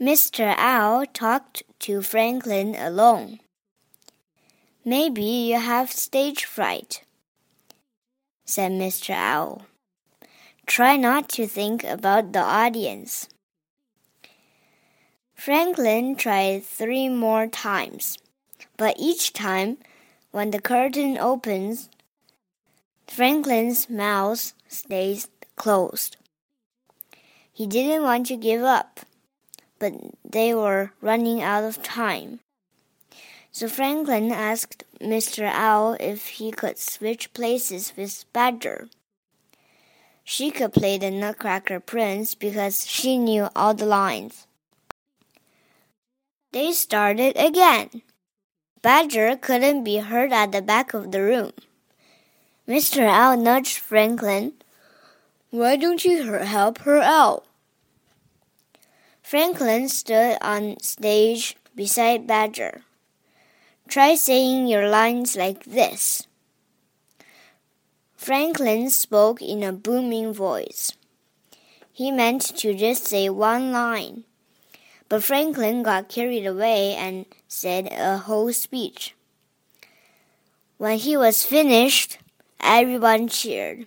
Mr. Owl talked to Franklin alone. Maybe you have stage fright, said Mr. Owl. Try not to think about the audience. Franklin tried three more times, but each time, when the curtain opens, Franklin's mouth stays closed. He didn't want to give up, but they were running out of time. So Franklin asked Mr. Owl if he could switch places with Badger. She could play the Nutcracker Prince because she knew all the lines. They started again. Badger couldn't be heard at the back of the room. Mr. Owl nudged Franklin. Why don't you help her out? Franklin stood on stage beside Badger. Try saying your lines like this. Franklin spoke in a booming voice. He meant to just say one line. But Franklin got carried away and said a whole speech. When he was finished, everyone cheered.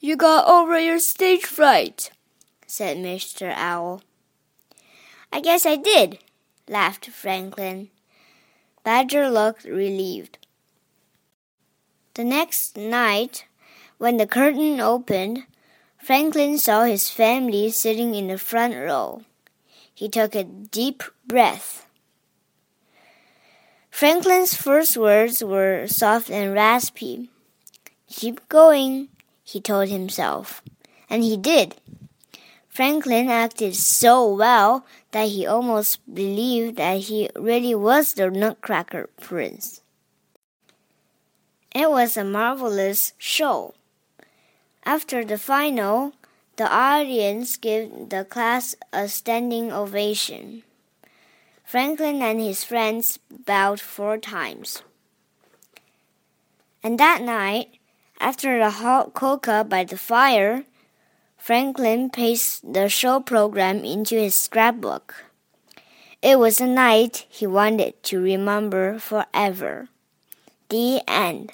You got over your stage fright, said Mr. Owl. I guess I did, laughed Franklin. Badger looked relieved. The next night, when the curtain opened, Franklin saw his family sitting in the front row. He took a deep breath. Franklin's first words were soft and raspy. Keep going, he told himself. And he did. Franklin acted so well that he almost believed that he really was the Nutcracker Prince. It was a marvelous show. After the final, the audience gave the class a standing ovation. Franklin and his friends bowed four times. And that night, after the hot cocoa by the fire, Franklin pasted the show program into his scrapbook. It was a night he wanted to remember forever. The end.